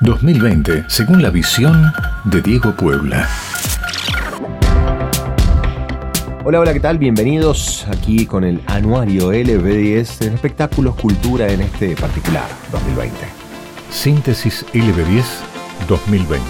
2020, según la visión de Diego Puebla. Hola, hola, ¿qué tal? Bienvenidos aquí con el anuario LB10 de espectáculos cultura en este particular 2020. Síntesis LB10 2020.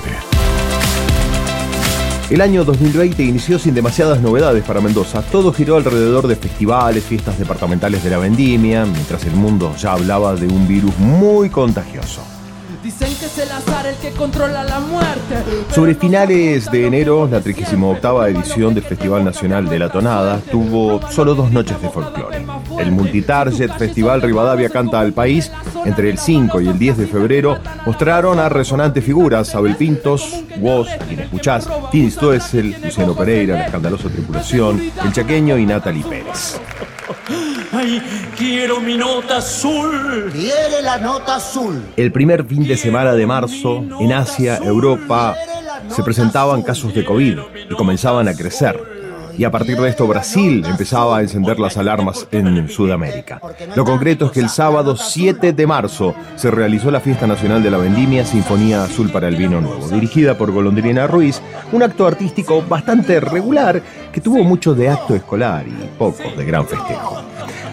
El año 2020 inició sin demasiadas novedades para Mendoza. Todo giró alrededor de festivales, fiestas departamentales de la vendimia, mientras el mundo ya hablaba de un virus muy contagioso. Dicen que es el azar el que controla la muerte. Sobre finales de enero, la 38 edición del Festival Nacional de la Tonada tuvo solo dos noches de folclore. El Multitarget Festival Rivadavia Canta al País, entre el 5 y el 10 de febrero, mostraron a resonantes figuras, Abel Pintos, Woz, quien escuchás, Tini Stoessel, Luciano Pereira, la escandalosa tripulación, El Chaqueño y Natalie Pérez. ¡Ay, quiero mi nota azul! Quiere la nota azul. El primer fin de semana de marzo, en Asia, Europa, se presentaban casos de COVID y comenzaban a crecer. Y a partir de esto Brasil empezaba a encender las alarmas en Sudamérica. Lo concreto es que el sábado 7 de marzo se realizó la Fiesta Nacional de la Vendimia Sinfonía Azul para el Vino Nuevo, dirigida por Golondrina Ruiz, un acto artístico bastante regular que tuvo mucho de acto escolar y poco de gran festejo.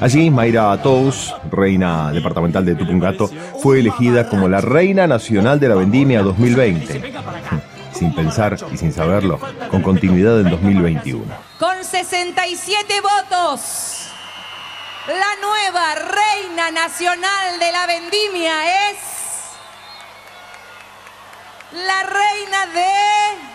Allí, Mayra Tous, reina departamental de Tupungato, fue elegida como la Reina Nacional de la Vendimia 2020. Sin pensar y sin saberlo, con continuidad en 2021. Con 67 votos, la nueva Reina Nacional de la Vendimia es la Reina de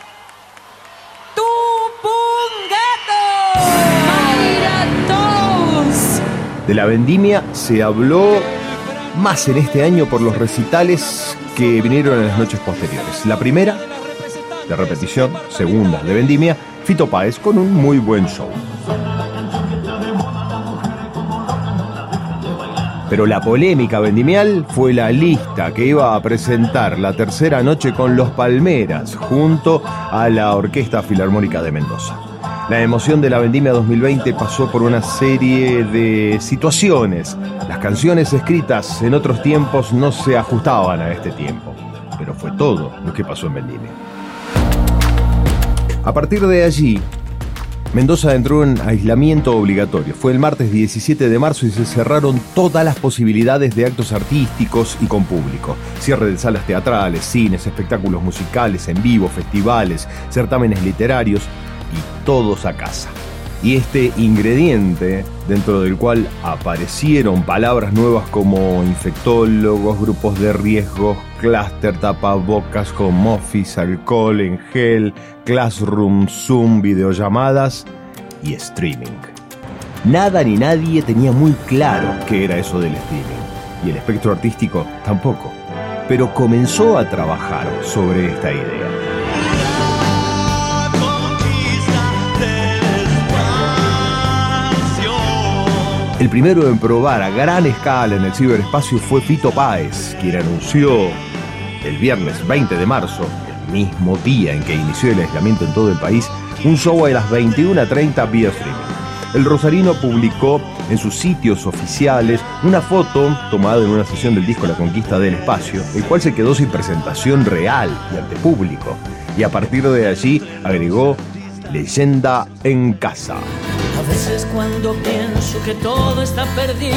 De la vendimia se habló más en este año por los recitales que vinieron en las noches posteriores. La primera, de repetición, segunda, de vendimia, Fito Páez con un muy buen show. Pero la polémica vendimial fue la lista que iba a presentar la tercera noche con Los Palmeras junto a la Orquesta Filarmónica de Mendoza. La emoción de la Vendimia 2020 pasó por una serie de situaciones. Las canciones escritas en otros tiempos no se ajustaban a este tiempo, pero fue todo lo que pasó en Vendimia. A partir de allí, Mendoza entró en aislamiento obligatorio. Fue el martes 17 de marzo y se cerraron todas las posibilidades de actos artísticos y con público. Cierre de salas teatrales, cines, espectáculos musicales en vivo, festivales, certámenes literarios y todos a casa. Y este ingrediente, dentro del cual aparecieron palabras nuevas como infectólogos, grupos de riesgo, clúster, tapabocas, home office, alcohol en gel, classroom, Zoom, videollamadas y streaming. Nada ni nadie tenía muy claro qué era eso del streaming. Y el espectro artístico tampoco. Pero comenzó a trabajar sobre esta idea. El primero en probar a gran escala en el ciberespacio fue Fito Páez, quien anunció el viernes 20 de marzo, el mismo día en que inició el aislamiento en todo el país, un show a las 21.30 vía streaming. El Rosarino publicó en sus sitios oficiales una foto tomada en una sesión del disco La Conquista del Espacio, el cual se quedó sin presentación real y ante público. Y a partir de allí agregó Leyenda en casa. Veces cuando pienso que todo está perdido,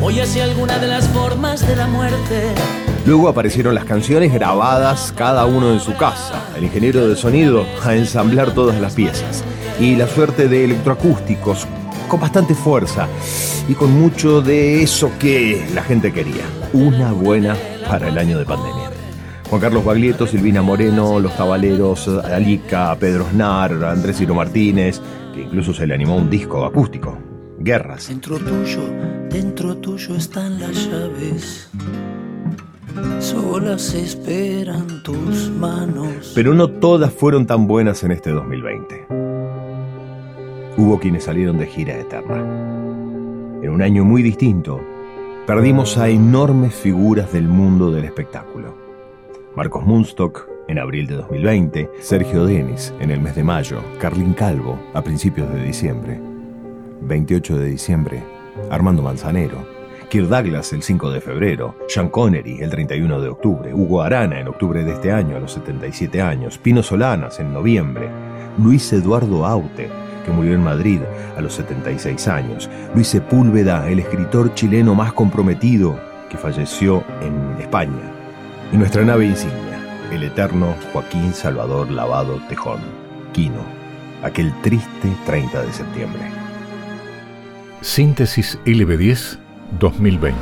voy hacia alguna de las formas de la muerte. Luego aparecieron las canciones grabadas cada uno en su casa, el ingeniero de sonido a ensamblar todas las piezas y la suerte de electroacústicos con bastante fuerza y con mucho de eso que la gente quería. Una buena para el año de pandemia. Juan Carlos Baglietto, Silvina Moreno, Los Cabaleros, Alica, Pedro Snar, Andrés Ciro Martínez, que incluso se le animó un disco acústico. Guerras. Dentro tuyo, dentro tuyo están las llaves. Solas esperan tus manos. Pero no todas fueron tan buenas en este 2020. Hubo quienes salieron de gira eterna. En un año muy distinto, perdimos a enormes figuras del mundo del espectáculo. Marcos Munstock en abril de 2020, Sergio Denis en el mes de mayo, Carlín Calvo a principios de diciembre, 28 de diciembre, Armando Manzanero, Kirk Douglas el 5 de febrero, Sean Connery el 31 de octubre, Hugo Arana en octubre de este año a los 77 años, Pino Solanas en noviembre, Luis Eduardo Aute, que murió en Madrid a los 76 años, Luis Sepúlveda, el escritor chileno más comprometido, que falleció en España, y nuestra nave insignia, el eterno Joaquín Salvador Lavado Tejón, Quino, aquel triste 30 de septiembre. Síntesis LB10 2020.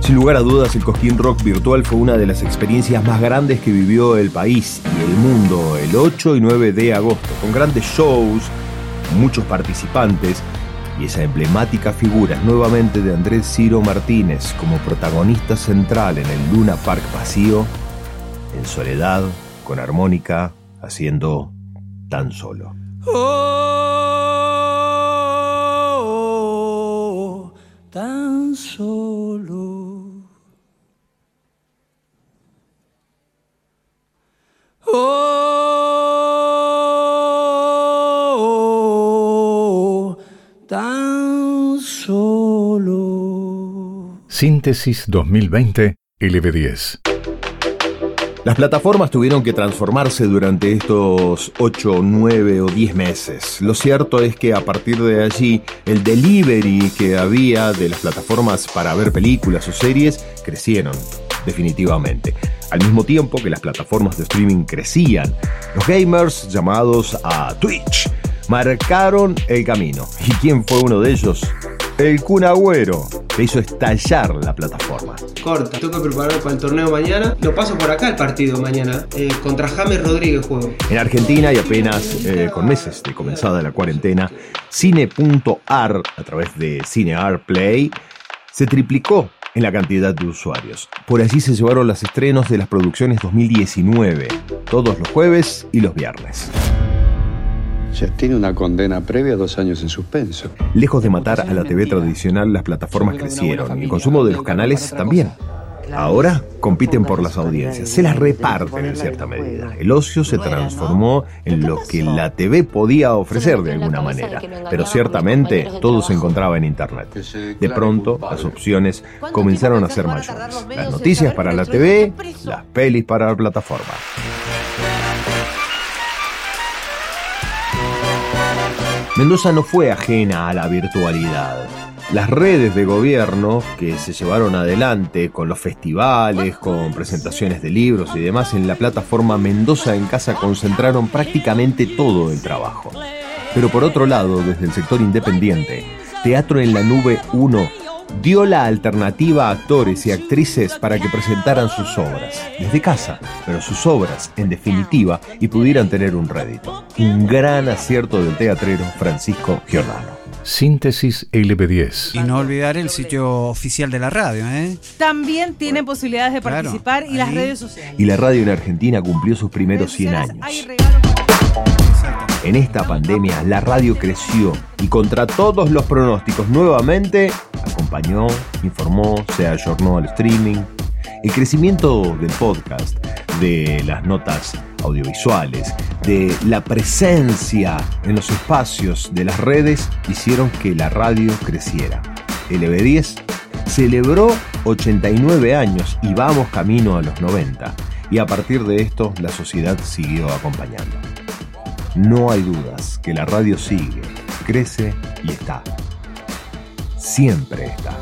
Sin lugar a dudas, el Cosquín Rock Virtual fue una de las experiencias más grandes que vivió el país y el mundo el 8 y 9 de agosto, con grandes shows, muchos participantes y esa emblemática figura nuevamente de Andrés Ciro Martínez como protagonista central en el Luna Park vacío, en soledad, con armónica, haciendo tan solo. Oh, tan solo. Síntesis 2020 LB10. Las plataformas tuvieron que transformarse durante estos 8, 9 o 10 meses. Lo cierto es que a partir de allí el delivery que había de las plataformas para ver películas o series crecieron, definitivamente. Al mismo tiempo que las plataformas de streaming crecían, los gamers llamados a Twitch marcaron el camino. ¿Y quién fue uno de ellos? El Kun Agüero, que hizo estallar la plataforma. Corta, tengo que preparar para el torneo mañana. Lo paso por acá el partido mañana. Eh, contra James Rodríguez juego. En Argentina y apenas eh, con meses de comenzada la cuarentena, Cine.ar, a través de Cinear Play, se triplicó en la cantidad de usuarios. Por allí se llevaron los estrenos de las producciones 2019, todos los jueves y los viernes. Ya tiene una condena previa, dos años en suspenso. Lejos de matar a la TV tradicional, las plataformas crecieron y el consumo de los canales también. Ahora compiten por las audiencias, se las reparten en cierta medida. El ocio se transformó en lo que la TV podía ofrecer de alguna manera, pero ciertamente todo se encontraba en Internet. De pronto, las opciones comenzaron a ser mayores. Las noticias para la TV, las pelis para la plataforma. Mendoza no fue ajena a la virtualidad. Las redes de gobierno que se llevaron adelante con los festivales, con presentaciones de libros y demás en la plataforma Mendoza en Casa concentraron prácticamente todo el trabajo. Pero por otro lado, desde el sector independiente, Teatro en la Nube 1 dio la alternativa a actores y actrices para que presentaran sus obras, desde casa, pero sus obras, en definitiva, y pudieran tener un rédito. Un gran acierto del teatrero Francisco Giordano. Síntesis LB10. Y no olvidar el sitio oficial de la radio, ¿eh? También tiene posibilidades de Claro, participar y las redes sociales. Y la radio en Argentina cumplió sus primeros 100 Hay años. En esta pandemia, la radio creció y contra todos los pronósticos nuevamente acompañó, informó, se ayornó al streaming. El crecimiento del podcast, de las notas audiovisuales, de la presencia en los espacios de las redes hicieron que la radio creciera. El EB10 celebró 89 años y vamos camino a los 90. Y a partir de esto, la sociedad siguió acompañando. No hay dudas que la radio sigue, crece y está. Siempre está.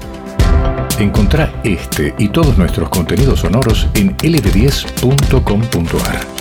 Encontrá este y todos nuestros contenidos sonoros en lb10.com.ar.